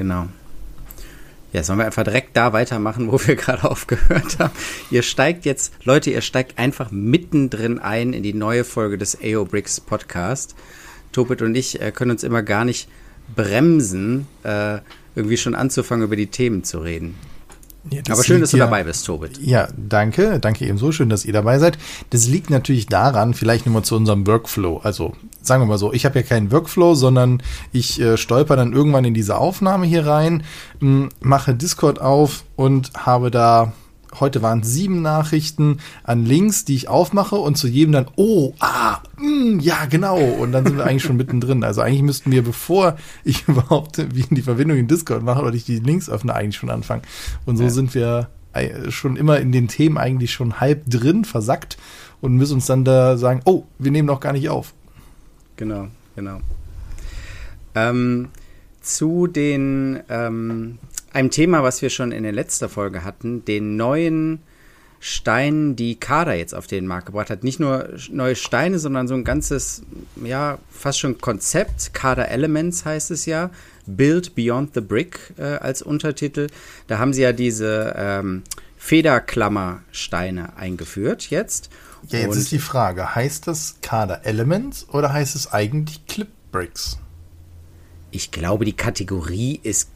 genau. Ja, sollen wir einfach direkt da weitermachen, wo wir gerade aufgehört haben. Ihr steigt jetzt, Leute, ihr steigt einfach mittendrin ein in die neue Folge des AO Bricks Podcast. Topit und ich äh, können uns immer gar nicht bremsen, äh, irgendwie schon anzufangen, über die Themen zu reden. Ja, Aber schön, dass du ja, dabei bist, Tobit. Ja, danke. Danke ebenso. Schön, dass ihr dabei seid. Das liegt natürlich daran, vielleicht nur mal zu unserem Workflow. Also sagen wir mal so, ich habe ja keinen Workflow, sondern ich äh, stolper dann irgendwann in diese Aufnahme hier rein, mh, mache Discord auf und habe da heute waren sieben Nachrichten an Links, die ich aufmache und zu jedem dann, oh, ah, mh, mm, ja, genau. Und dann sind wir eigentlich schon mittendrin. Also eigentlich müssten wir, bevor ich überhaupt wie die Verbindung in Discord mache oder ich die Links öffne, eigentlich schon anfangen. Und so ja. sind wir äh, schon immer in den Themen eigentlich schon halb drin, versackt und müssen uns dann da sagen, oh, wir nehmen noch gar nicht auf. Genau, genau. Ähm, zu den ähm, einem Thema, was wir schon in der letzten Folge hatten, den neuen Steinen, die Kader jetzt auf den Markt gebracht hat. Nicht nur neue Steine, sondern so ein ganzes, ja, fast schon Konzept. Kader Elements heißt es ja. Build Beyond the Brick äh, als Untertitel. Da haben sie ja diese ähm, Federklammersteine eingeführt jetzt. Ja, jetzt Und ist die Frage, heißt das Kader Elements oder heißt es eigentlich Clip Bricks? Ich glaube, die Kategorie ist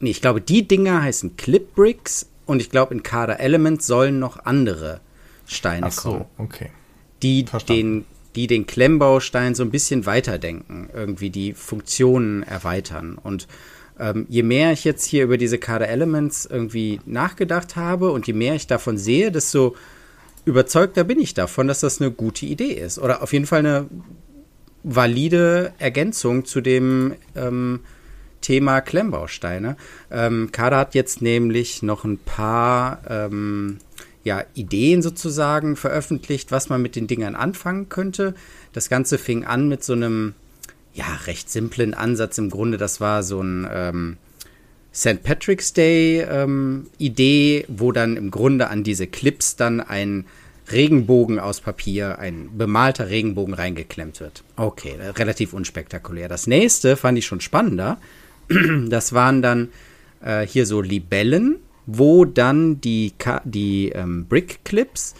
Nee, ich glaube, die Dinger heißen Clip Bricks und ich glaube, in Kader Elements sollen noch andere Steine Ach so, kommen. okay. Die den, die den Klemmbaustein so ein bisschen weiterdenken, irgendwie die Funktionen erweitern. Und ähm, je mehr ich jetzt hier über diese Kader Elements irgendwie nachgedacht habe und je mehr ich davon sehe, desto überzeugter bin ich davon, dass das eine gute Idee ist. Oder auf jeden Fall eine valide Ergänzung zu dem ähm, Thema Klemmbausteine. Ähm, Kader hat jetzt nämlich noch ein paar ähm, ja, Ideen sozusagen veröffentlicht, was man mit den Dingern anfangen könnte. Das Ganze fing an mit so einem ja, recht simplen Ansatz im Grunde. Das war so ein ähm, St. Patrick's Day ähm, Idee, wo dann im Grunde an diese Clips dann ein Regenbogen aus Papier, ein bemalter Regenbogen reingeklemmt wird. Okay, relativ unspektakulär. Das nächste fand ich schon spannender. Das waren dann äh, hier so Libellen, wo dann die, die ähm, Brick Clips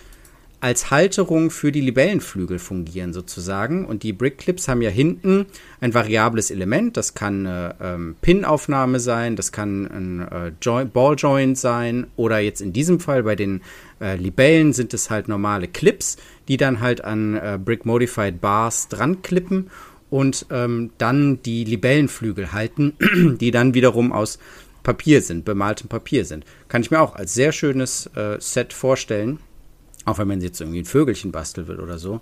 als Halterung für die Libellenflügel fungieren sozusagen. Und die Brick Clips haben ja hinten ein variables Element. Das kann eine ähm, Pin-Aufnahme sein, das kann ein äh, Ball Joint sein oder jetzt in diesem Fall bei den äh, Libellen sind es halt normale Clips, die dann halt an äh, Brick Modified Bars dran klippen und ähm, dann die Libellenflügel halten, die dann wiederum aus Papier sind, bemaltem Papier sind. Kann ich mir auch als sehr schönes äh, Set vorstellen, auch wenn man jetzt irgendwie ein Vögelchen basteln will oder so.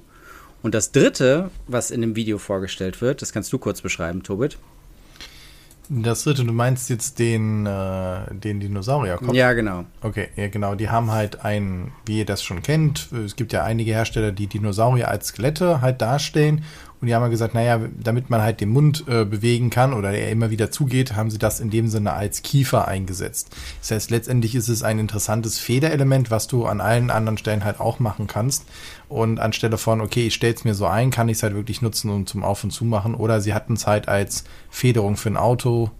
Und das dritte, was in dem Video vorgestellt wird, das kannst du kurz beschreiben, Tobit. Das dritte, du meinst jetzt den, äh, den Dinosaurierkopf? Ja, genau. Okay, ja, genau. Die haben halt ein, wie ihr das schon kennt, es gibt ja einige Hersteller, die Dinosaurier als Skelette halt darstellen und die haben ja gesagt, naja, damit man halt den Mund äh, bewegen kann oder er immer wieder zugeht, haben sie das in dem Sinne als Kiefer eingesetzt. Das heißt, letztendlich ist es ein interessantes Federelement, was du an allen anderen Stellen halt auch machen kannst. Und anstelle von, okay, ich stelle es mir so ein, kann ich es halt wirklich nutzen und zum Auf- und Zumachen. Oder sie hatten es halt als Federung für ein Auto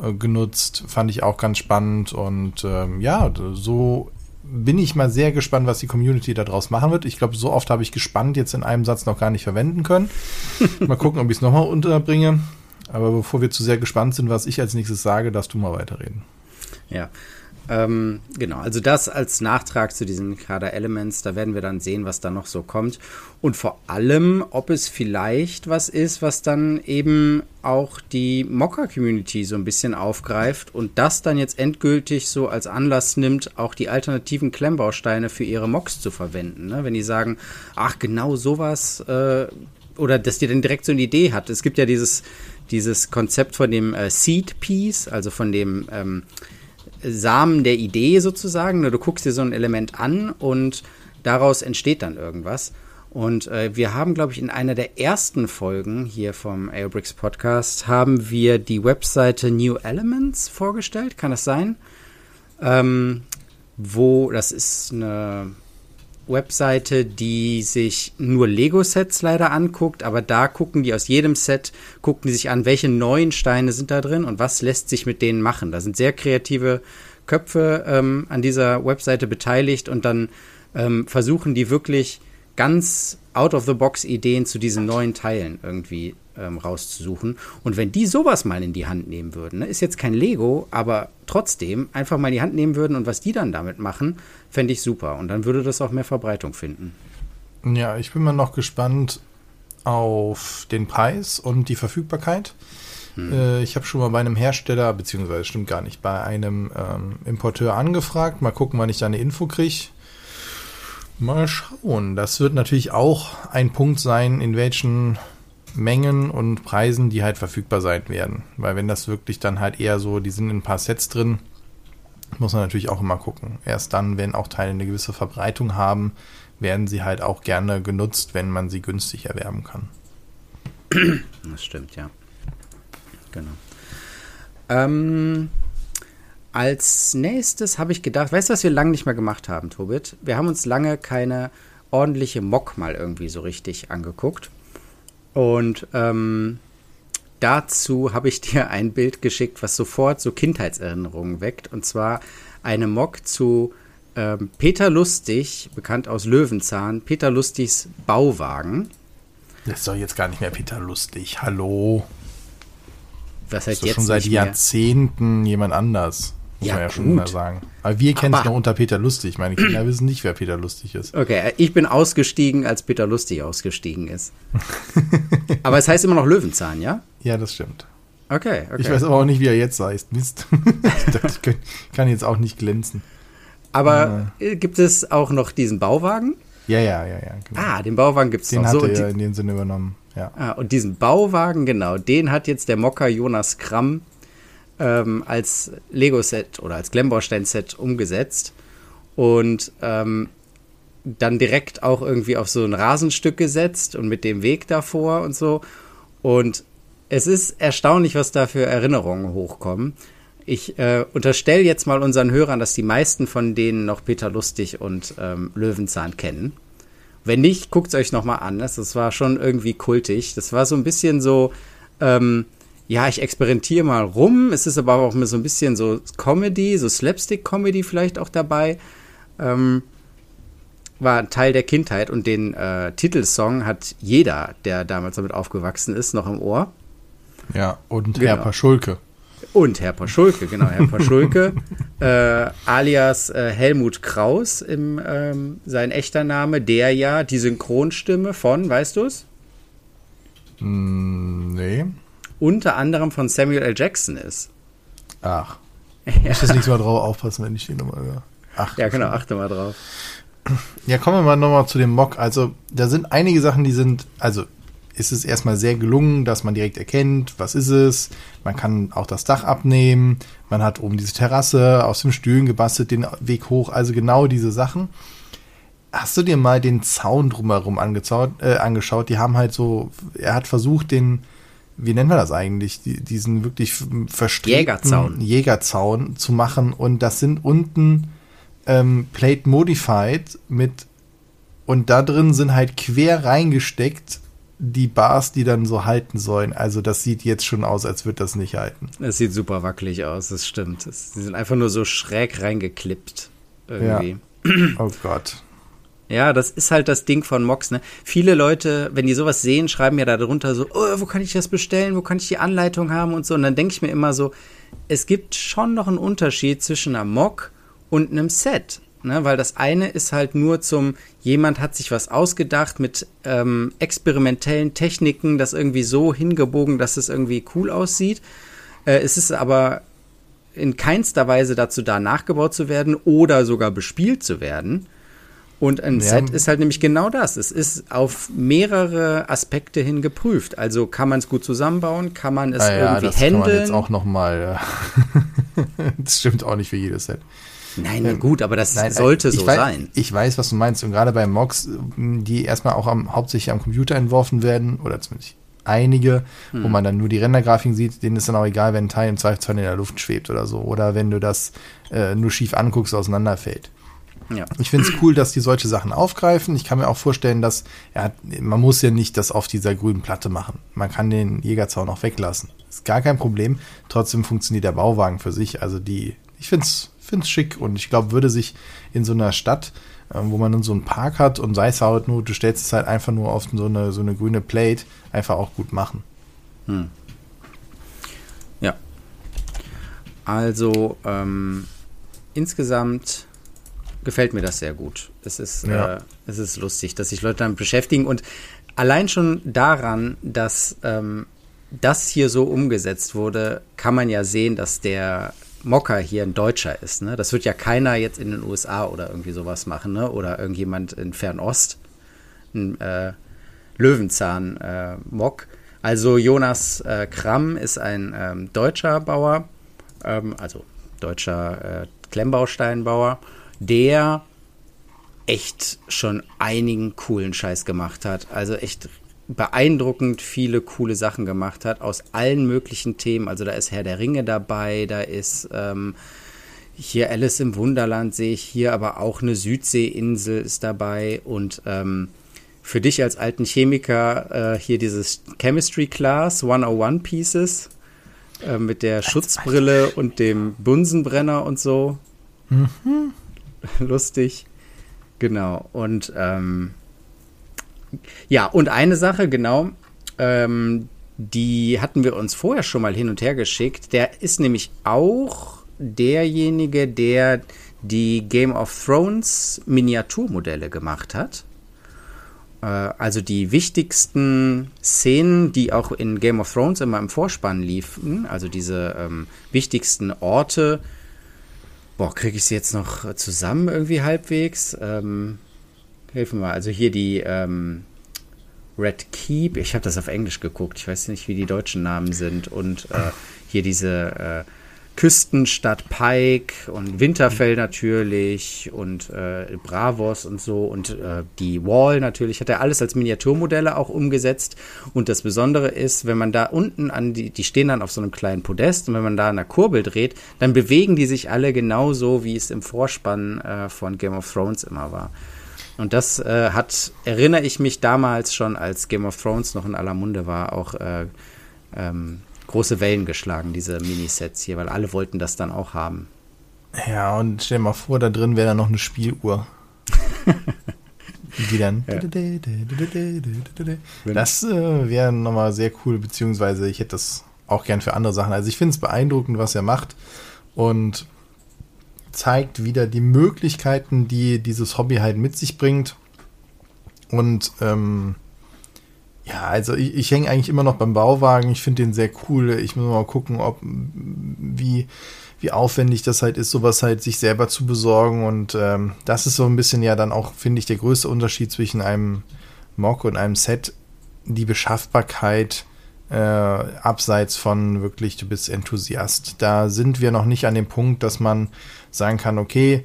äh, genutzt. Fand ich auch ganz spannend. Und ähm, ja, so bin ich mal sehr gespannt, was die Community daraus machen wird. Ich glaube, so oft habe ich gespannt jetzt in einem Satz noch gar nicht verwenden können. mal gucken, ob ich es nochmal unterbringe. Aber bevor wir zu sehr gespannt sind, was ich als nächstes sage, darfst du mal weiterreden. Ja, ähm, genau, also das als Nachtrag zu diesen Kader Elements, da werden wir dann sehen, was da noch so kommt. Und vor allem, ob es vielleicht was ist, was dann eben auch die Mocker-Community so ein bisschen aufgreift und das dann jetzt endgültig so als Anlass nimmt, auch die alternativen Klemmbausteine für ihre Mocks zu verwenden. Ne? Wenn die sagen, ach, genau sowas, äh, oder dass die dann direkt so eine Idee hat. Es gibt ja dieses, dieses Konzept von dem äh, Seed Piece, also von dem ähm, Samen der Idee sozusagen. Du guckst dir so ein Element an und daraus entsteht dann irgendwas. Und äh, wir haben, glaube ich, in einer der ersten Folgen hier vom Aerobricks Podcast haben wir die Webseite New Elements vorgestellt. Kann das sein? Ähm, wo, das ist eine Webseite, die sich nur Lego-Sets leider anguckt, aber da gucken die aus jedem Set, gucken die sich an, welche neuen Steine sind da drin und was lässt sich mit denen machen. Da sind sehr kreative Köpfe ähm, an dieser Webseite beteiligt und dann ähm, versuchen die wirklich ganz out-of-the-box-Ideen zu diesen neuen Teilen irgendwie ähm, rauszusuchen. Und wenn die sowas mal in die Hand nehmen würden, ne, ist jetzt kein Lego, aber trotzdem einfach mal in die Hand nehmen würden und was die dann damit machen, fände ich super. Und dann würde das auch mehr Verbreitung finden. Ja, ich bin mal noch gespannt auf den Preis und die Verfügbarkeit. Hm. Äh, ich habe schon mal bei einem Hersteller, beziehungsweise stimmt gar nicht, bei einem ähm, Importeur angefragt. Mal gucken, wann ich da eine Info kriege. Mal schauen. Das wird natürlich auch ein Punkt sein, in welchen Mengen und Preisen die halt verfügbar sein werden. Weil wenn das wirklich dann halt eher so, die sind in ein paar Sets drin, muss man natürlich auch immer gucken. Erst dann, wenn auch Teile eine gewisse Verbreitung haben, werden sie halt auch gerne genutzt, wenn man sie günstig erwerben kann. Das stimmt, ja. Genau. Ähm, als nächstes habe ich gedacht, weißt du, was wir lange nicht mehr gemacht haben, Tobit? Wir haben uns lange keine ordentliche Mock mal irgendwie so richtig angeguckt. Und ähm, dazu habe ich dir ein Bild geschickt, was sofort so Kindheitserinnerungen weckt. Und zwar eine Mock zu ähm, Peter Lustig, bekannt aus Löwenzahn, Peter Lustigs Bauwagen. Das ist doch jetzt gar nicht mehr Peter Lustig. Hallo. Was heißt das ist jetzt schon seit Jahrzehnten jemand anders. Muss ja, man ja gut. schon mal sagen. Aber wir kennen es noch unter Peter Lustig. Meine Kinder wissen nicht, wer Peter Lustig ist. Okay, ich bin ausgestiegen, als Peter Lustig ausgestiegen ist. aber es heißt immer noch Löwenzahn, ja? Ja, das stimmt. Okay, okay. Ich weiß aber auch nicht, wie er jetzt heißt. Mist. das kann jetzt auch nicht glänzen. Aber äh, gibt es auch noch diesen Bauwagen? Ja, ja, ja, ja. Genau. Ah, den Bauwagen gibt es noch. Den hat so, er in dem Sinne übernommen, ja. Ah, und diesen Bauwagen, genau, den hat jetzt der Mocker Jonas Kramm ähm, als Lego-Set oder als Glemmbaustein-Set umgesetzt und ähm, dann direkt auch irgendwie auf so ein Rasenstück gesetzt und mit dem Weg davor und so. Und es ist erstaunlich, was da für Erinnerungen hochkommen. Ich äh, unterstelle jetzt mal unseren Hörern, dass die meisten von denen noch Peter Lustig und ähm, Löwenzahn kennen. Wenn nicht, guckt es euch nochmal an. Das, war schon irgendwie kultig. Das war so ein bisschen so, ähm, ja, ich experimentiere mal rum. Es ist aber auch so ein bisschen so Comedy, so Slapstick-Comedy vielleicht auch dabei. Ähm, war Teil der Kindheit und den äh, Titelsong hat jeder, der damals damit aufgewachsen ist, noch im Ohr. Ja, und genau. Herr Paschulke. Und Herr Paschulke, genau, Herr Paschulke, äh, alias äh, Helmut Kraus, im, ähm, sein echter Name, der ja die Synchronstimme von, weißt du es? Mm, nee unter anderem von Samuel L. Jackson ist. Ach. Ja. Ich muss nicht mal drauf aufpassen, wenn ich die nochmal höre. Ach, ja, genau, achte mal drauf. Ja, kommen wir mal nochmal zu dem Mock. Also, da sind einige Sachen, die sind, also ist es erstmal sehr gelungen, dass man direkt erkennt, was ist es. Man kann auch das Dach abnehmen. Man hat oben diese Terrasse aus dem Stühlen gebastelt, den Weg hoch. Also genau diese Sachen. Hast du dir mal den Zaun drumherum äh, angeschaut? Die haben halt so, er hat versucht, den wie nennen wir das eigentlich, die, diesen wirklich verstrickten Jägerzaun. Jägerzaun zu machen. Und das sind unten ähm, Plate Modified mit und da drin sind halt quer reingesteckt die Bars, die dann so halten sollen. Also das sieht jetzt schon aus, als würde das nicht halten. Es sieht super wackelig aus, das stimmt. Sie sind einfach nur so schräg reingeklippt irgendwie. Ja. Oh Gott. Ja, das ist halt das Ding von Mox. Ne? Viele Leute, wenn die sowas sehen, schreiben ja da drunter so, oh, wo kann ich das bestellen, wo kann ich die Anleitung haben und so. Und dann denke ich mir immer so, es gibt schon noch einen Unterschied zwischen einer Mock und einem Set. Ne? Weil das eine ist halt nur zum, jemand hat sich was ausgedacht mit ähm, experimentellen Techniken, das irgendwie so hingebogen, dass es irgendwie cool aussieht. Äh, es ist aber in keinster Weise dazu da, nachgebaut zu werden oder sogar bespielt zu werden. Und ein ja. Set ist halt nämlich genau das. Es ist auf mehrere Aspekte hin geprüft. Also kann man es gut zusammenbauen, kann man es ah, ja, irgendwie das handeln. Kann man jetzt auch noch mal. das stimmt auch nicht für jedes Set. Nein, ähm, gut, aber das nein, sollte so weiß, sein. Ich weiß, was du meinst. Und gerade bei Mocs, die erstmal auch am, hauptsächlich am Computer entworfen werden, oder zumindest einige, hm. wo man dann nur die Rendergrafiken sieht, denen ist dann auch egal, wenn ein Teil im Zweifelsfall in der Luft schwebt oder so. Oder wenn du das äh, nur schief anguckst, auseinanderfällt. Ja. Ich finde es cool, dass die solche Sachen aufgreifen. Ich kann mir auch vorstellen, dass ja, man muss ja nicht das auf dieser grünen Platte machen. Man kann den Jägerzaun auch weglassen. Ist gar kein Problem. Trotzdem funktioniert der Bauwagen für sich. Also die, ich finde es find's schick und ich glaube, würde sich in so einer Stadt, äh, wo man dann so einen Park hat und sei es halt nur, du stellst es halt einfach nur auf so eine, so eine grüne Plate, einfach auch gut machen. Hm. Ja. Also, ähm, insgesamt gefällt mir das sehr gut. Es ist, ja. äh, es ist lustig, dass sich Leute damit beschäftigen und allein schon daran, dass ähm, das hier so umgesetzt wurde, kann man ja sehen, dass der Mocker hier ein Deutscher ist. Ne? Das wird ja keiner jetzt in den USA oder irgendwie sowas machen, ne? oder irgendjemand in Fernost. Ein äh, Löwenzahn-Mock. Äh, also Jonas äh, Kramm ist ein ähm, deutscher Bauer, ähm, also deutscher äh, Klemmbausteinbauer der echt schon einigen coolen Scheiß gemacht hat. Also echt beeindruckend viele coole Sachen gemacht hat aus allen möglichen Themen. Also da ist Herr der Ringe dabei, da ist ähm, hier Alice im Wunderland sehe ich hier, aber auch eine Südseeinsel ist dabei und ähm, für dich als alten Chemiker äh, hier dieses Chemistry Class 101 Pieces äh, mit der Schutzbrille und dem Bunsenbrenner und so. Mhm. lustig. Genau. Und ähm, ja, und eine Sache, genau, ähm, die hatten wir uns vorher schon mal hin und her geschickt. Der ist nämlich auch derjenige, der die Game of Thrones Miniaturmodelle gemacht hat. Äh, also die wichtigsten Szenen, die auch in Game of Thrones immer im Vorspann liefen, also diese ähm, wichtigsten Orte, Boah, kriege ich sie jetzt noch zusammen irgendwie halbwegs? Ähm, helfen wir mal. Also hier die ähm, Red Keep. Ich habe das auf Englisch geguckt. Ich weiß nicht, wie die deutschen Namen sind. Und äh, hier diese äh, Küstenstadt Pike und Winterfell natürlich und äh, Bravos und so und äh, die Wall natürlich hat er alles als Miniaturmodelle auch umgesetzt und das Besondere ist, wenn man da unten an die, die stehen dann auf so einem kleinen Podest und wenn man da an der Kurbel dreht, dann bewegen die sich alle genauso, wie es im Vorspann äh, von Game of Thrones immer war. Und das äh, hat, erinnere ich mich damals schon, als Game of Thrones noch in aller Munde war, auch äh, ähm, große Wellen geschlagen, diese Minisets hier, weil alle wollten das dann auch haben. Ja, und stell dir mal vor, da drin wäre dann noch eine Spieluhr. die dann. Ja. Das äh, wäre nochmal sehr cool, beziehungsweise ich hätte das auch gern für andere Sachen. Also ich finde es beeindruckend, was er macht und zeigt wieder die Möglichkeiten, die dieses Hobby halt mit sich bringt. Und ähm, ja, also ich, ich hänge eigentlich immer noch beim Bauwagen. Ich finde den sehr cool. Ich muss mal gucken, ob wie, wie aufwendig das halt ist, sowas halt sich selber zu besorgen. Und ähm, das ist so ein bisschen ja dann auch, finde ich, der größte Unterschied zwischen einem Mock und einem Set. Die Beschaffbarkeit äh, abseits von wirklich, du bist Enthusiast. Da sind wir noch nicht an dem Punkt, dass man sagen kann, okay,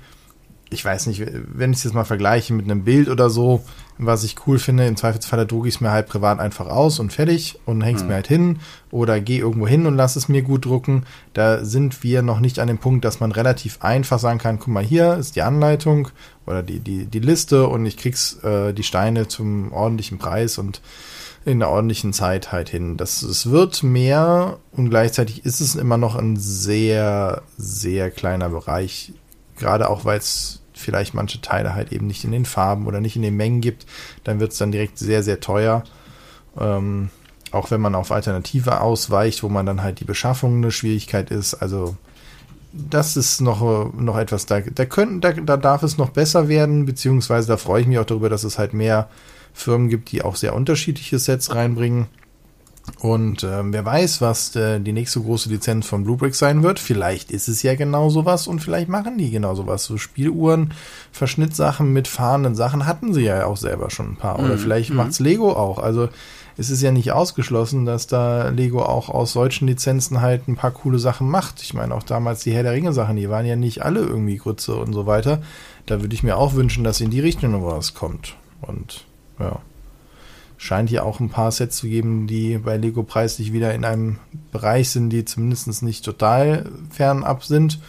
ich weiß nicht, wenn ich es jetzt mal vergleiche mit einem Bild oder so, was ich cool finde, im Zweifelsfall drucke ich es mir halt privat einfach aus und fertig und häng's mhm. mir halt hin oder gehe irgendwo hin und lass es mir gut drucken. Da sind wir noch nicht an dem Punkt, dass man relativ einfach sagen kann, guck mal, hier ist die Anleitung oder die, die, die Liste und ich krieg's äh, die Steine zum ordentlichen Preis und in der ordentlichen Zeit halt hin. Das, es wird mehr und gleichzeitig ist es immer noch ein sehr, sehr kleiner Bereich gerade auch weil es vielleicht manche Teile halt eben nicht in den Farben oder nicht in den Mengen gibt, dann wird es dann direkt sehr, sehr teuer. Ähm, auch wenn man auf Alternative ausweicht, wo man dann halt die Beschaffung eine Schwierigkeit ist. Also das ist noch, noch etwas, da, da, können, da, da darf es noch besser werden, beziehungsweise da freue ich mich auch darüber, dass es halt mehr Firmen gibt, die auch sehr unterschiedliche Sets reinbringen. Und ähm, wer weiß, was äh, die nächste große Lizenz von Bluebrick sein wird. Vielleicht ist es ja genau sowas und vielleicht machen die genau sowas. So Spieluhren, Verschnittsachen mit fahrenden Sachen hatten sie ja auch selber schon ein paar. Oder mm, vielleicht mm. macht's Lego auch. Also es ist ja nicht ausgeschlossen, dass da Lego auch aus solchen Lizenzen halt ein paar coole Sachen macht. Ich meine, auch damals die Herr der Ringe Sachen, die waren ja nicht alle irgendwie Grütze und so weiter. Da würde ich mir auch wünschen, dass in die Richtung noch was kommt. Und ja scheint hier auch ein paar Sets zu geben, die bei Lego preislich wieder in einem Bereich sind, die zumindest nicht total fernab sind.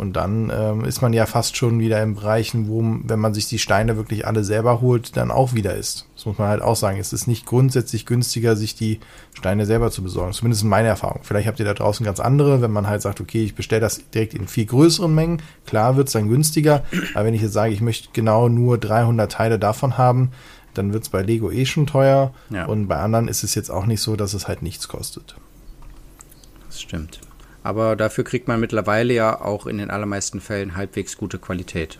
Und dann ähm, ist man ja fast schon wieder in Bereichen, wo, wenn man sich die Steine wirklich alle selber holt, dann auch wieder ist. Das muss man halt auch sagen. Es ist nicht grundsätzlich günstiger, sich die Steine selber zu besorgen. Zumindest in meiner Erfahrung. Vielleicht habt ihr da draußen ganz andere, wenn man halt sagt, okay, ich bestelle das direkt in viel größeren Mengen. Klar wird es dann günstiger. Aber wenn ich jetzt sage, ich möchte genau nur 300 Teile davon haben, dann wird es bei Lego eh schon teuer. Ja. Und bei anderen ist es jetzt auch nicht so, dass es halt nichts kostet. Das stimmt. Aber dafür kriegt man mittlerweile ja auch in den allermeisten Fällen halbwegs gute Qualität.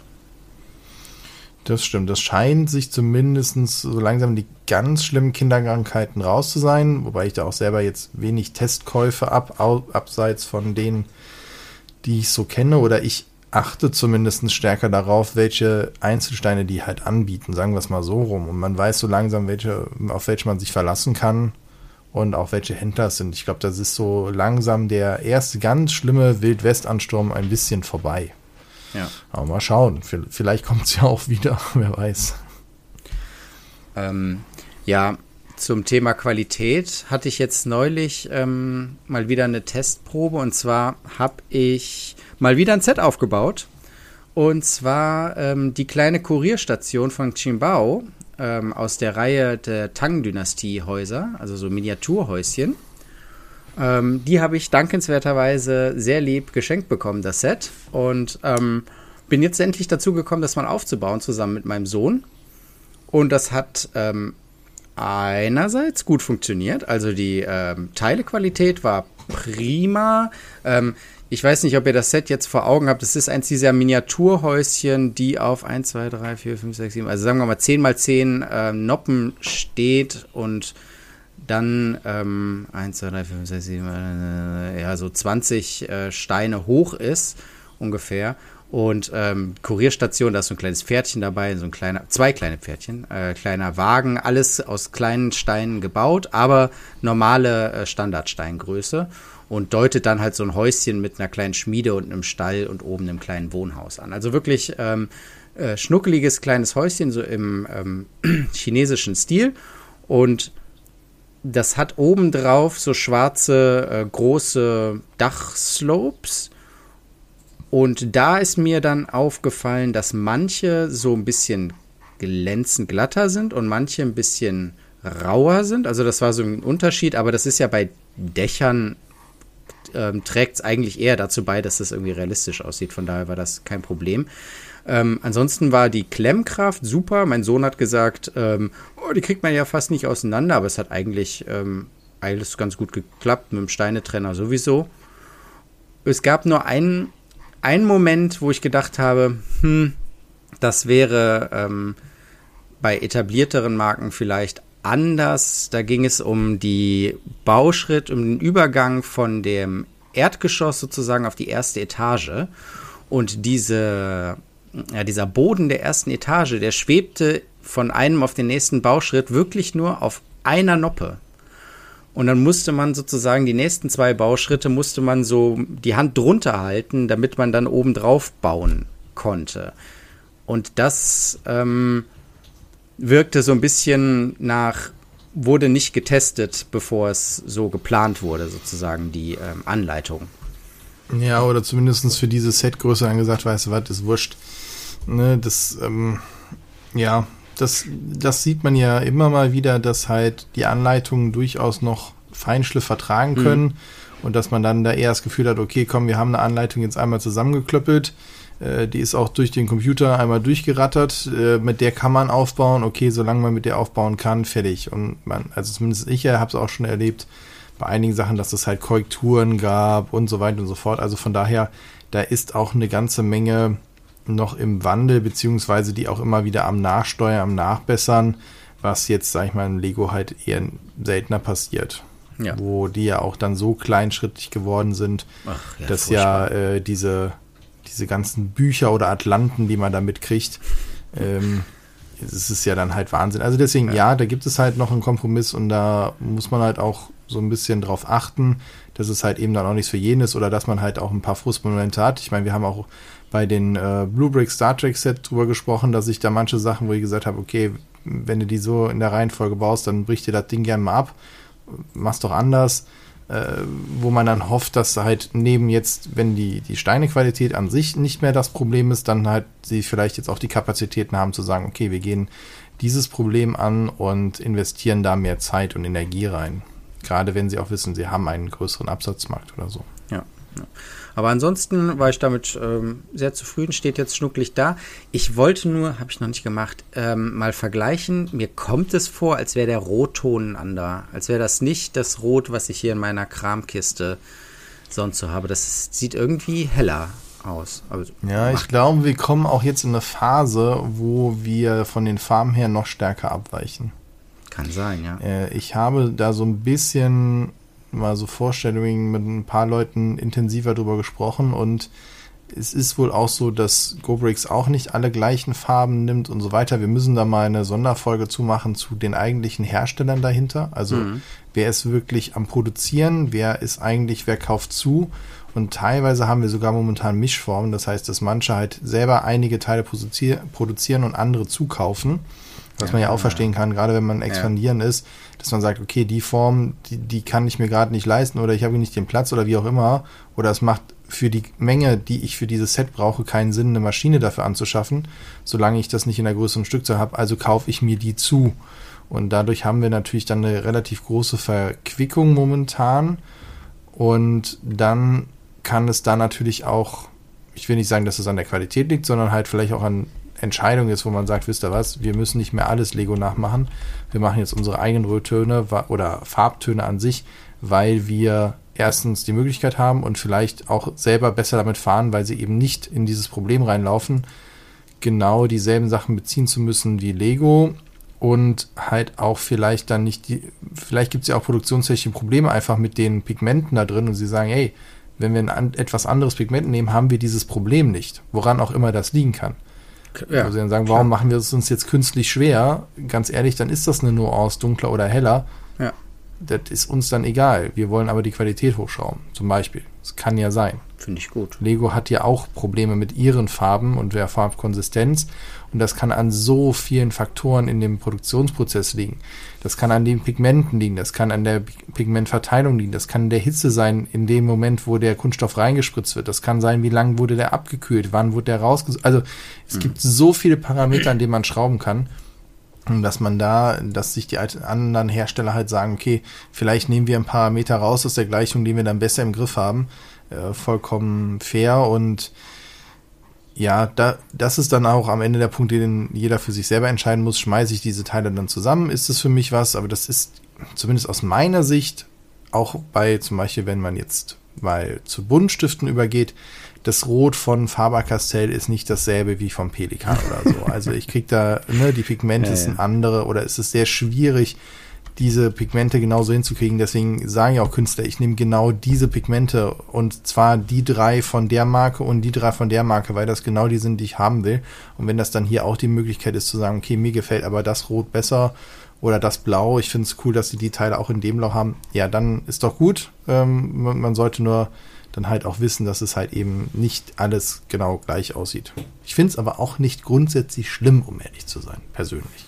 Das stimmt. Das scheint sich zumindest so langsam die ganz schlimmen Kinderkrankheiten raus zu sein, wobei ich da auch selber jetzt wenig Testkäufe ab, abseits von denen, die ich so kenne, oder ich achte zumindest stärker darauf, welche Einzelsteine die halt anbieten, sagen wir es mal so rum. Und man weiß so langsam, welche, auf welche man sich verlassen kann und auch welche Händler es sind. Ich glaube, das ist so langsam der erste ganz schlimme Wildwestansturm ein bisschen vorbei. Ja. Aber mal schauen, vielleicht kommt es ja auch wieder, wer weiß. Ähm, ja, zum Thema Qualität hatte ich jetzt neulich ähm, mal wieder eine Testprobe und zwar habe ich mal wieder ein Set aufgebaut. Und zwar ähm, die kleine Kurierstation von Qimbao ähm, aus der Reihe der Tang-Dynastie-Häuser, also so Miniaturhäuschen. Ähm, die habe ich dankenswerterweise sehr lieb geschenkt bekommen, das Set. Und ähm, bin jetzt endlich dazu gekommen, das mal aufzubauen, zusammen mit meinem Sohn. Und das hat ähm, einerseits gut funktioniert. Also die ähm, Teilequalität war prima. Ich weiß nicht, ob ihr das Set jetzt vor Augen habt. Es ist eins dieser Miniaturhäuschen, die auf 1, 2, 3, 4, 5, 6, 7, also sagen wir mal 10 mal 10 äh, Noppen steht und dann ähm, 1, 2, 3, 4, 5, 6, 7, äh, ja, so 20 äh, Steine hoch ist ungefähr. Und ähm, Kurierstation, da ist so ein kleines Pferdchen dabei, so ein kleiner, zwei kleine Pferdchen, äh, kleiner Wagen, alles aus kleinen Steinen gebaut, aber normale äh, Standardsteingröße und deutet dann halt so ein Häuschen mit einer kleinen Schmiede und einem Stall und oben einem kleinen Wohnhaus an. Also wirklich ähm, äh, schnuckeliges kleines Häuschen, so im ähm, chinesischen Stil. Und das hat obendrauf so schwarze, äh, große Dachslopes. Und da ist mir dann aufgefallen, dass manche so ein bisschen glänzend glatter sind und manche ein bisschen rauer sind. Also das war so ein Unterschied, aber das ist ja bei Dächern ähm, trägt es eigentlich eher dazu bei, dass das irgendwie realistisch aussieht. Von daher war das kein Problem. Ähm, ansonsten war die Klemmkraft super. Mein Sohn hat gesagt, ähm, oh, die kriegt man ja fast nicht auseinander, aber es hat eigentlich ähm, alles ganz gut geklappt, mit dem Steinetrenner sowieso. Es gab nur einen, einen Moment, wo ich gedacht habe, hm, das wäre ähm, bei etablierteren Marken vielleicht anders. Da ging es um die Bauschritt, um den Übergang von dem Erdgeschoss sozusagen auf die erste Etage. Und diese, ja, dieser Boden der ersten Etage, der schwebte von einem auf den nächsten Bauschritt wirklich nur auf einer Noppe. Und dann musste man sozusagen die nächsten zwei Bauschritte musste man so die Hand drunter halten, damit man dann oben drauf bauen konnte. Und das ähm, wirkte so ein bisschen nach, wurde nicht getestet, bevor es so geplant wurde, sozusagen die ähm, Anleitung. Ja, oder zumindest für diese Setgröße angesagt, weißt du was, ist wurscht. Ne, das, ähm, ja, das, das sieht man ja immer mal wieder, dass halt die Anleitungen durchaus noch Feinschliff vertragen mhm. können mhm. und dass man dann da eher das Gefühl hat, okay, komm, wir haben eine Anleitung jetzt einmal zusammengeklöppelt äh, die ist auch durch den Computer einmal durchgerattert. Äh, mit der kann man aufbauen. Okay, solange man mit der aufbauen kann, fertig. Und man, also zumindest ich habe es auch schon erlebt bei einigen Sachen, dass es halt Korrekturen gab und so weiter und so fort. Also von daher, da ist auch eine ganze Menge noch im Wandel, beziehungsweise die auch immer wieder am Nachsteuern, am Nachbessern, was jetzt, sag ich mal, in Lego halt eher seltener passiert. Ja. Wo die ja auch dann so kleinschrittig geworden sind, Ach, ja, dass furchtbar. ja äh, diese diese ganzen Bücher oder Atlanten, die man da mitkriegt, ähm, es ist ja dann halt Wahnsinn. Also deswegen, ja. ja, da gibt es halt noch einen Kompromiss und da muss man halt auch so ein bisschen drauf achten, dass es halt eben dann auch nichts für jeden ist oder dass man halt auch ein paar Frustmomente hat. Ich meine, wir haben auch bei den äh, Blue Brick Star Trek Set drüber gesprochen, dass ich da manche Sachen, wo ich gesagt habe, okay, wenn du die so in der Reihenfolge baust, dann bricht dir das Ding gerne mal ab, mach's doch anders. Äh, wo man dann hofft, dass halt neben jetzt, wenn die, die Steinequalität an sich nicht mehr das Problem ist, dann halt sie vielleicht jetzt auch die Kapazitäten haben zu sagen, okay, wir gehen dieses Problem an und investieren da mehr Zeit und Energie rein. Gerade wenn sie auch wissen, sie haben einen größeren Absatzmarkt oder so. Ja. ja. Aber ansonsten war ich damit ähm, sehr zufrieden, steht jetzt schnucklig da. Ich wollte nur, habe ich noch nicht gemacht, ähm, mal vergleichen. Mir kommt es vor, als wäre der Rotton ander. Als wäre das nicht das Rot, was ich hier in meiner Kramkiste sonst so habe. Das sieht irgendwie heller aus. Also, ja, ich glaube, wir kommen auch jetzt in eine Phase, wo wir von den Farben her noch stärker abweichen. Kann sein, ja. Äh, ich habe da so ein bisschen mal so Vorstellungen mit ein paar Leuten intensiver drüber gesprochen und es ist wohl auch so, dass GoBricks auch nicht alle gleichen Farben nimmt und so weiter. Wir müssen da mal eine Sonderfolge zumachen zu den eigentlichen Herstellern dahinter. Also mhm. wer ist wirklich am Produzieren, wer ist eigentlich, wer kauft zu. Und teilweise haben wir sogar momentan Mischformen. Das heißt, dass manche halt selber einige Teile produzieren und andere zukaufen. Was ja, man ja auch verstehen kann, gerade wenn man expandieren ist, dass man sagt, okay, die Form, die, die kann ich mir gerade nicht leisten oder ich habe nicht den Platz oder wie auch immer. Oder es macht für die Menge, die ich für dieses Set brauche, keinen Sinn, eine Maschine dafür anzuschaffen, solange ich das nicht in der größeren Stückzahl habe. Also kaufe ich mir die zu. Und dadurch haben wir natürlich dann eine relativ große Verquickung momentan. Und dann kann es da natürlich auch, ich will nicht sagen, dass es an der Qualität liegt, sondern halt vielleicht auch an Entscheidung ist, wo man sagt, wisst ihr was, wir müssen nicht mehr alles Lego nachmachen. Wir machen jetzt unsere eigenen Röttöne oder Farbtöne an sich, weil wir erstens die Möglichkeit haben und vielleicht auch selber besser damit fahren, weil sie eben nicht in dieses Problem reinlaufen, genau dieselben Sachen beziehen zu müssen wie Lego und halt auch vielleicht dann nicht die, vielleicht gibt es ja auch produktionstechnische Probleme einfach mit den Pigmenten da drin und sie sagen, hey, wenn wir ein etwas anderes Pigment nehmen, haben wir dieses Problem nicht, woran auch immer das liegen kann. Ja, also dann sagen, warum klar. machen wir es uns jetzt künstlich schwer? Ganz ehrlich, dann ist das eine Nuance, dunkler oder heller. Ja. Das ist uns dann egal. Wir wollen aber die Qualität hochschrauben, zum Beispiel. Das kann ja sein. Finde ich gut. Lego hat ja auch Probleme mit ihren Farben und der Farbkonsistenz. Und das kann an so vielen Faktoren in dem Produktionsprozess liegen. Das kann an den Pigmenten liegen, das kann an der Pigmentverteilung liegen, das kann der Hitze sein in dem Moment, wo der Kunststoff reingespritzt wird. Das kann sein, wie lange wurde der abgekühlt, wann wurde der rausgesucht. Also es mhm. gibt so viele Parameter, an denen man schrauben kann dass man da, dass sich die anderen Hersteller halt sagen, okay, vielleicht nehmen wir ein Parameter raus aus der Gleichung, die wir dann besser im Griff haben. Äh, vollkommen fair und ja, da, das ist dann auch am Ende der Punkt, den jeder für sich selber entscheiden muss. Schmeiße ich diese Teile dann zusammen? Ist das für mich was? Aber das ist zumindest aus meiner Sicht auch bei zum Beispiel, wenn man jetzt mal zu Buntstiften übergeht, das Rot von Faber-Castell ist nicht dasselbe wie vom Pelikan oder so. Also ich krieg da, ne, die Pigmente ja, sind ja. andere oder es ist sehr schwierig, diese Pigmente genauso hinzukriegen. Deswegen sagen ja auch Künstler, ich nehme genau diese Pigmente und zwar die drei von der Marke und die drei von der Marke, weil das genau die sind, die ich haben will. Und wenn das dann hier auch die Möglichkeit ist zu sagen, okay, mir gefällt aber das Rot besser oder das Blau, ich finde es cool, dass sie die Teile auch in dem Blau haben, ja, dann ist doch gut. Ähm, man sollte nur dann halt auch wissen, dass es halt eben nicht alles genau gleich aussieht. Ich finde es aber auch nicht grundsätzlich schlimm, um ehrlich zu sein, persönlich.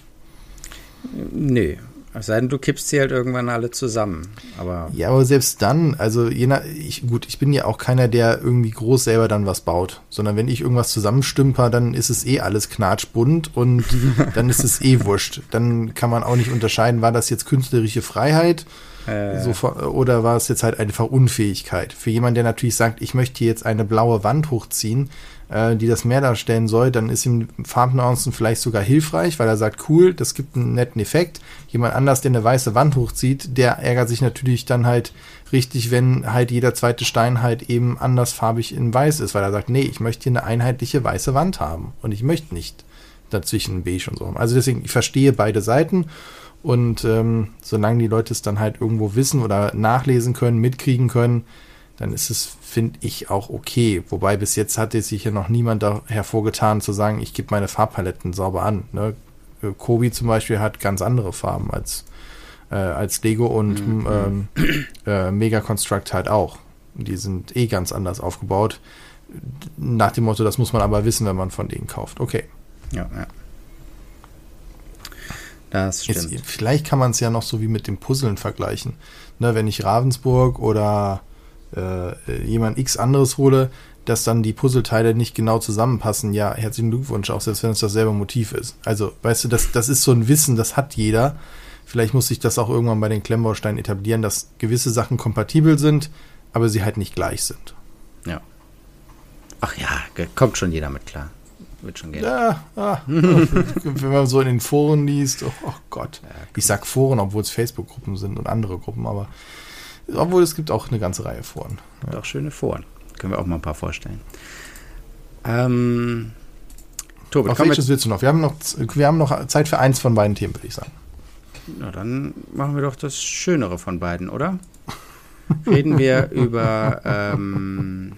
Nee, es sei denn, du kippst sie halt irgendwann alle zusammen. Aber ja, aber selbst dann, also je nach, ich, gut, ich bin ja auch keiner, der irgendwie groß selber dann was baut, sondern wenn ich irgendwas zusammenstümper, dann ist es eh alles knatschbunt und dann ist es eh wurscht. Dann kann man auch nicht unterscheiden, war das jetzt künstlerische Freiheit äh. so, oder war es jetzt halt einfach Unfähigkeit. Für jemanden, der natürlich sagt, ich möchte jetzt eine blaue Wand hochziehen, äh, die das Meer darstellen soll, dann ist ihm Farbnuancen vielleicht sogar hilfreich, weil er sagt, cool, das gibt einen netten Effekt. Jemand anders, der eine weiße Wand hochzieht, der ärgert sich natürlich dann halt richtig, wenn halt jeder zweite Stein halt eben andersfarbig in weiß ist, weil er sagt, nee, ich möchte hier eine einheitliche weiße Wand haben und ich möchte nicht dazwischen beige und so. Also deswegen, ich verstehe beide Seiten und ähm, solange die Leute es dann halt irgendwo wissen oder nachlesen können, mitkriegen können, dann ist es, finde ich, auch okay. Wobei bis jetzt hat sich ja noch niemand da hervorgetan zu sagen, ich gebe meine Farbpaletten sauber an. Ne? Äh, Kobi zum Beispiel hat ganz andere Farben als, äh, als Lego und mhm. ähm, äh, Mega Construct halt auch. Die sind eh ganz anders aufgebaut. Nach dem Motto, das muss man aber wissen, wenn man von denen kauft. Okay. Ja, ja. Das stimmt. Jetzt, vielleicht kann man es ja noch so wie mit dem Puzzeln vergleichen. Ne, wenn ich Ravensburg oder äh, jemand X anderes hole, dass dann die Puzzleteile nicht genau zusammenpassen. Ja, herzlichen Glückwunsch, auch selbst wenn es dasselbe Motiv ist. Also, weißt du, das, das ist so ein Wissen, das hat jeder. Vielleicht muss sich das auch irgendwann bei den Klemmbausteinen etablieren, dass gewisse Sachen kompatibel sind, aber sie halt nicht gleich sind. Ja. Ach ja, kommt schon jeder mit klar wird schon gehen. Ja, ah, wenn man so in den Foren liest, oh, oh Gott. Ja, ich sag Foren, obwohl es Facebook-Gruppen sind und andere Gruppen, aber obwohl es gibt auch eine ganze Reihe Foren. Ja. Auch schöne Foren. Können wir auch mal ein paar vorstellen. Ähm, Tobi, Auf welches willst du noch? Wir haben noch? wir haben noch Zeit für eins von beiden Themen, würde ich sagen. Na, dann machen wir doch das Schönere von beiden, oder? Reden wir über ähm,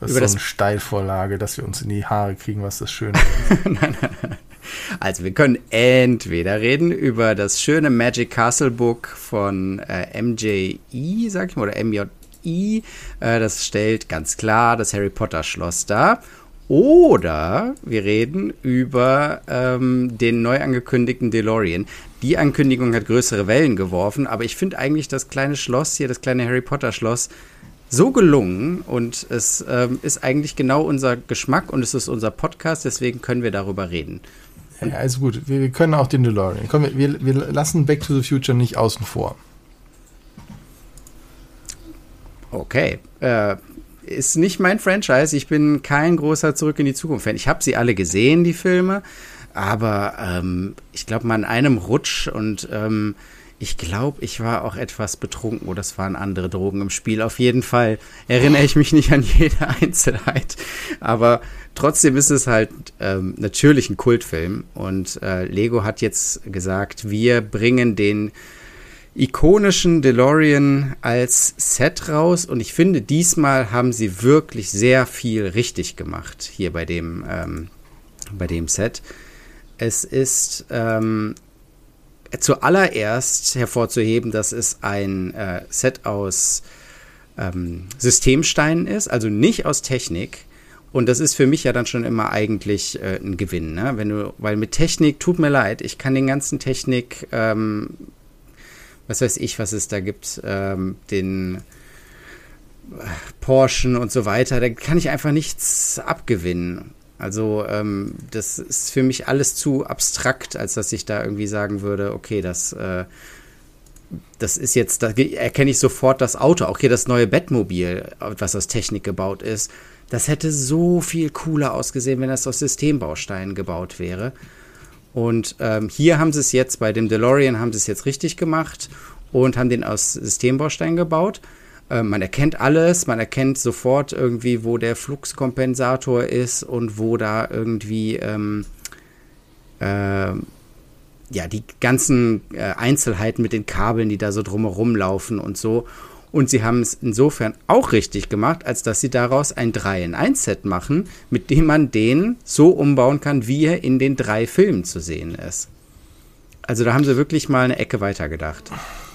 das ist so eine Steilvorlage, dass wir uns in die Haare kriegen, was das Schöne ist. nein, nein, nein. Also wir können entweder reden über das schöne Magic Castle Book von äh, MJE, sag ich mal, oder MJE. Äh, das stellt ganz klar das Harry Potter Schloss dar. Oder wir reden über ähm, den neu angekündigten DeLorean. Die Ankündigung hat größere Wellen geworfen, aber ich finde eigentlich das kleine Schloss hier, das kleine Harry Potter Schloss, so gelungen und es ähm, ist eigentlich genau unser Geschmack und es ist unser Podcast, deswegen können wir darüber reden. Ja, also gut, wir, wir, können auch den DeLorean. Komm, wir, wir lassen Back to the Future nicht außen vor. Okay. Äh, ist nicht mein Franchise. Ich bin kein großer Zurück in die Zukunft-Fan. Ich habe sie alle gesehen, die Filme, aber ähm, ich glaube mal in einem Rutsch und ähm, ich glaube, ich war auch etwas betrunken oder es waren andere Drogen im Spiel. Auf jeden Fall erinnere ich mich nicht an jede Einzelheit. Aber trotzdem ist es halt ähm, natürlich ein Kultfilm. Und äh, Lego hat jetzt gesagt, wir bringen den ikonischen DeLorean als Set raus. Und ich finde, diesmal haben sie wirklich sehr viel richtig gemacht hier bei dem, ähm, bei dem Set. Es ist ähm, zuallererst hervorzuheben, dass es ein äh, Set aus ähm, Systemsteinen ist, also nicht aus Technik. Und das ist für mich ja dann schon immer eigentlich äh, ein Gewinn, ne? Wenn du, weil mit Technik, tut mir leid, ich kann den ganzen Technik, ähm, was weiß ich, was es da gibt, ähm, den äh, Porschen und so weiter, da kann ich einfach nichts abgewinnen. Also ähm, das ist für mich alles zu abstrakt, als dass ich da irgendwie sagen würde, okay, das, äh, das ist jetzt, da erkenne ich sofort das Auto, auch hier das neue Bettmobil, was aus Technik gebaut ist. Das hätte so viel cooler ausgesehen, wenn das aus Systembausteinen gebaut wäre. Und ähm, hier haben sie es jetzt, bei dem DeLorean haben sie es jetzt richtig gemacht und haben den aus Systembausteinen gebaut. Äh, man erkennt alles, man erkennt sofort irgendwie, wo der Fluxkompensator ist und wo da irgendwie ähm, äh, ja die ganzen äh, Einzelheiten mit den Kabeln, die da so drumherum laufen und so. Und sie haben es insofern auch richtig gemacht, als dass sie daraus ein 3 in 1 Set machen, mit dem man den so umbauen kann, wie er in den drei Filmen zu sehen ist. Also da haben sie wirklich mal eine Ecke weiter gedacht.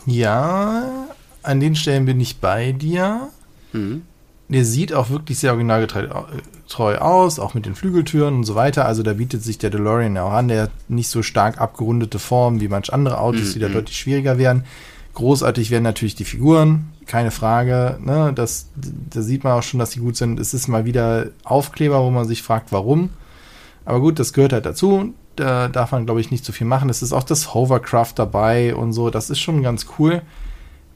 Ja, an den Stellen bin ich bei dir. Mhm. Der sieht auch wirklich sehr originalgetreu aus, auch mit den Flügeltüren und so weiter. Also da bietet sich der DeLorean auch an. Der hat nicht so stark abgerundete Formen wie manch andere Autos, mhm. die da deutlich schwieriger werden. Großartig werden natürlich die Figuren, keine Frage. Ne? Das, da sieht man auch schon, dass sie gut sind. Es ist mal wieder Aufkleber, wo man sich fragt, warum. Aber gut, das gehört halt dazu. Da darf man, glaube ich, nicht so viel machen. Es ist auch das Hovercraft dabei und so. Das ist schon ganz cool.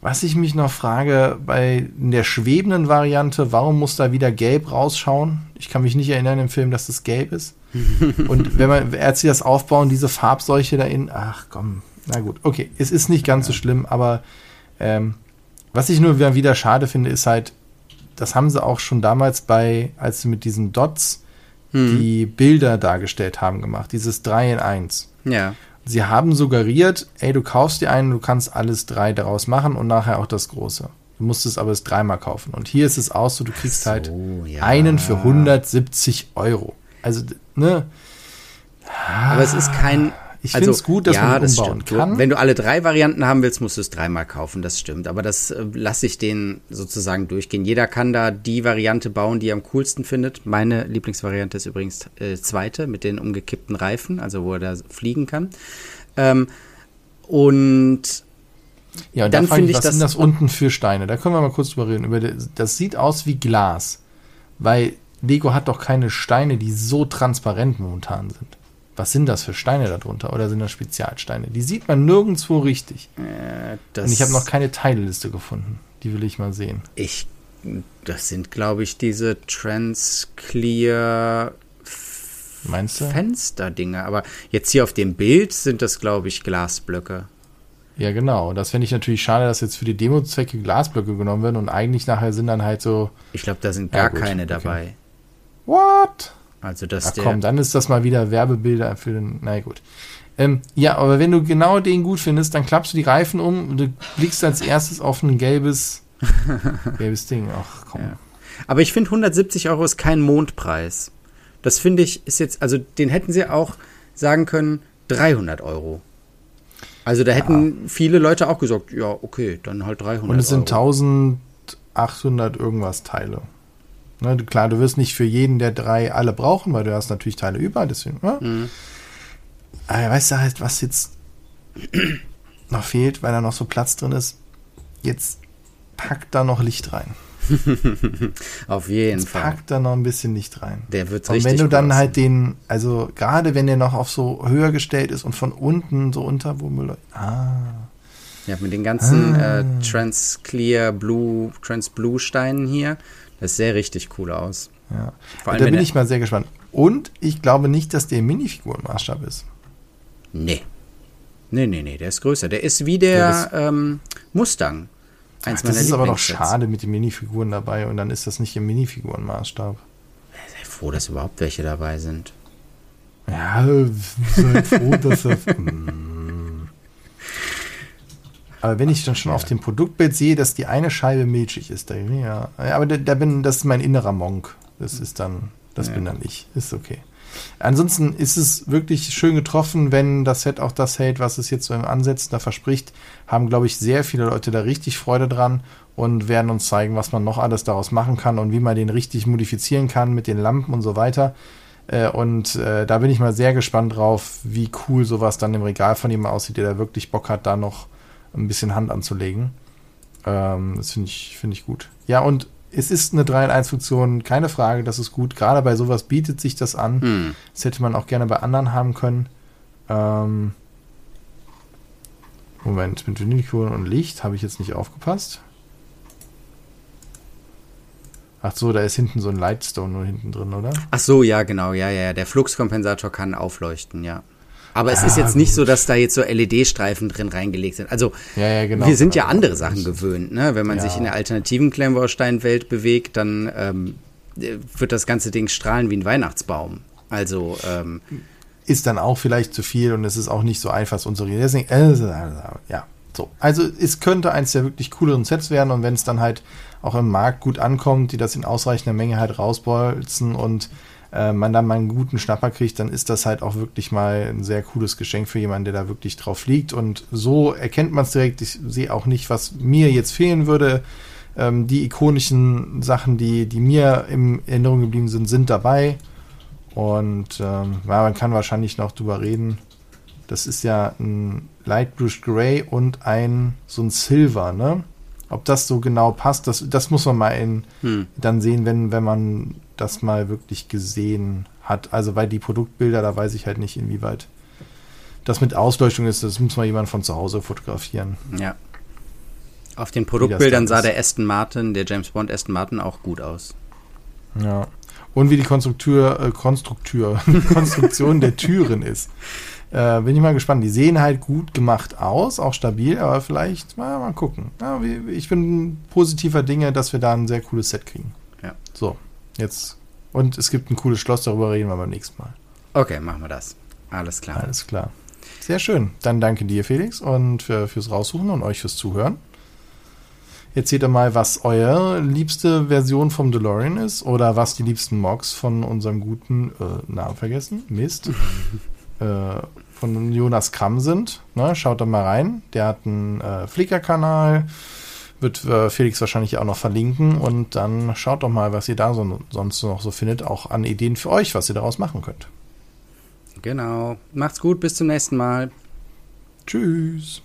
Was ich mich noch frage, bei der schwebenden Variante, warum muss da wieder gelb rausschauen? Ich kann mich nicht erinnern im Film, dass das gelb ist. Und wenn man, als sie das aufbauen, diese Farbseuche da in, ach komm, na gut, okay, es ist nicht ganz ja. so schlimm, aber ähm, was ich nur wieder schade finde, ist halt, das haben sie auch schon damals bei, als sie mit diesen Dots hm. die Bilder dargestellt haben, gemacht, dieses 3 in 1. Ja. Sie haben suggeriert, ey, du kaufst dir einen, du kannst alles drei daraus machen und nachher auch das große. Du musst es aber es dreimal kaufen. Und hier ist es auch so, du kriegst halt so, halt ja. einen für 170 Euro. Also, ne? Aber es ist kein, ich also, finde es gut, dass ja, man das umbauen stimmt. kann. Wenn du alle drei Varianten haben willst, musst du es dreimal kaufen, das stimmt. Aber das äh, lasse ich denen sozusagen durchgehen. Jeder kann da die Variante bauen, die er am coolsten findet. Meine Lieblingsvariante ist übrigens äh, zweite mit den umgekippten Reifen, also wo er da fliegen kann. Ähm, und Ja, und Dann dann finde find ich, was das- sind das unten für Steine? Da können wir mal kurz drüber reden. Das sieht aus wie Glas, weil Lego hat doch keine Steine, die so transparent momentan sind. Was sind das für Steine darunter? Oder sind das Spezialsteine? Die sieht man nirgendwo richtig. äh, Und ich habe noch keine Teilliste gefunden. Die will ich mal sehen. Ich, das sind, glaube ich, diese Transclear Meinst du? Fensterdinger. Aber jetzt hier auf dem Bild sind das, glaube ich, Glasblöcke. Ja, genau. Das finde ich natürlich schade, dass jetzt für die Demo-Zwecke Glasblöcke genommen werden und eigentlich nachher sind dann halt so, Ich glaube, da sind Ja, gar gut, keine okay. dabei. what? Also, dass Ach der. komm, dann ist das mal wieder Werbebilder für den. Na gut. Ähm, ja, aber wenn du genau den gut findest, dann klappst du die Reifen um und du blickst als erstes auf ein gelbes, gelbes Ding. Ach komm. Ja. Aber ich finde 170 Euro ist kein Mondpreis. Das finde ich ist jetzt, also den hätten sie auch sagen können 300 Euro. Also da hätten viele Leute auch gesagt, ja okay, dann halt 300 Und es sind Euro. 1800 irgendwas Teile. Ne, du- klar, du wirst nicht für jeden der drei alle brauchen, weil du hast natürlich Teile über, deswegen. Ne? Mhm. Aber weißt du halt, was jetzt noch fehlt, weil da noch so Platz drin ist? Jetzt pack da noch Licht rein. Auf jeden Jetzt Fall. pack da noch ein bisschen Licht rein. Der wird Und richtig wenn du dann aussehen. halt den, also gerade wenn der noch auf so höher gestellt ist und von unten so unter, wo man, ah, Ja, mit den ganzen Ah. äh, Transclear Blue, Trans Blue Steinen hier, das sähe richtig cool aus. ja. Vor allem, da bin ich mal sehr gespannt. Und ich glaube nicht, dass der Minifigurenmaßstab ist. Nee. Nee, nee, nee, der ist größer. Der ist wie der ähm, Mustang. Eins Ach, das ist aber doch schade mit den Minifiguren dabei und dann ist das nicht im Minifigurenmaßstab. Sei froh, dass überhaupt welche dabei sind. Ja, seid froh, dass er. Aber wenn ich dann schon auf dem Produktbild sehe, dass die eine Scheibe milchig ist, da, ja, ja, aber da, da bin, das ist mein innerer Monk. Das ist dann, das Ja. bin dann ich. Ist okay. Ansonsten ist es wirklich schön getroffen, wenn das Set auch das hält, was es jetzt so im Ansetzen da verspricht. Haben, glaube ich, sehr viele Leute da richtig Freude dran und werden uns zeigen, was man noch alles daraus machen kann und wie man den richtig modifizieren kann mit den Lampen und so weiter. Äh, und äh, da bin ich mal sehr gespannt drauf, wie cool sowas dann im Regal von ihm aussieht, der da wirklich Bock hat, da noch ein bisschen Hand anzulegen. Ähm, das finde ich, finde ich gut. Ja, und es ist eine 3 in 1 Funktion, keine Frage, das ist gut. Gerade bei sowas bietet sich das an. Hm. Das hätte man auch gerne bei anderen haben können. Ähm, Moment, mit Vinylkugeln und Licht habe ich jetzt nicht aufgepasst. Ach so, da ist hinten so ein Lightstone nur hinten drin, oder? Ach so, ja, genau, ja, ja. Der Fluxkompensator kann aufleuchten, ja. Aber es ist Ah, jetzt nicht gut. so, dass da jetzt so LED-Streifen drin reingelegt sind. Also, Ja, ja, genau. wir sind ja Genau. andere Sachen gewöhnt, ne? Wenn man Ja. sich in der alternativen Klemmbaustein-Welt bewegt, dann ähm, äh, wird das ganze Ding strahlen wie ein Weihnachtsbaum. Also, ähm, ist dann auch vielleicht zu viel und es ist auch nicht so einfach es unsere Deswegen, äh, ja, so. Also es könnte eins der wirklich cooleren Sets werden und wenn es dann halt auch im Markt gut ankommt, die das in ausreichender Menge halt rausbolzen und äh, man dann mal einen guten Schnapper kriegt, dann ist das halt auch wirklich mal ein sehr cooles Geschenk für jemanden, der da wirklich drauf liegt. Und so erkennt man es direkt. Ich sehe auch nicht, was mir jetzt fehlen würde. Ähm, die ikonischen Sachen, die, die mir in Erinnerung geblieben sind, sind dabei. Und ähm, ja, man kann wahrscheinlich noch drüber reden. Das ist ja ein Light Bluish Gray und ein so ein Silver, ne? Ob das so genau passt, das, das muss man mal in, hm. dann sehen, wenn, wenn man das mal wirklich gesehen hat. Also weil die Produktbilder, da weiß ich halt nicht, inwieweit das mit Ausleuchtung ist. Das muss mal jemand von zu Hause fotografieren. ja. Auf den Produktbildern sah der Aston Martin, der James Bond Aston Martin auch gut aus. Ja. Und wie die Konstrukteur, äh, Konstrukteur, Konstruktion der Türen ist. Äh, bin ich mal gespannt. Die sehen halt gut gemacht aus, auch stabil, aber vielleicht mal, mal gucken. Ja, ich bin positiver Dinge, dass wir da ein sehr cooles Set kriegen. Ja. So, jetzt. Und es gibt ein cooles Schloss, darüber reden wir beim nächsten Mal. Okay, machen wir das. Alles klar. Alles klar. Sehr schön. Dann danke dir, Felix, und für, fürs Raussuchen und euch fürs Zuhören. Erzählt doch mal, was eure liebste Version vom DeLorean ist oder was die liebsten Mods von unserem guten äh, Namen vergessen. Mist. äh, von Jonas Kramm sind. Ne, schaut da mal rein. Der hat einen äh, Flickr-Kanal. Wird äh, Felix wahrscheinlich auch noch verlinken. Und dann schaut doch mal, was ihr da so, sonst noch so findet. Auch an Ideen für euch, was ihr daraus machen könnt. Genau. Macht's gut, bis zum nächsten Mal. Tschüss.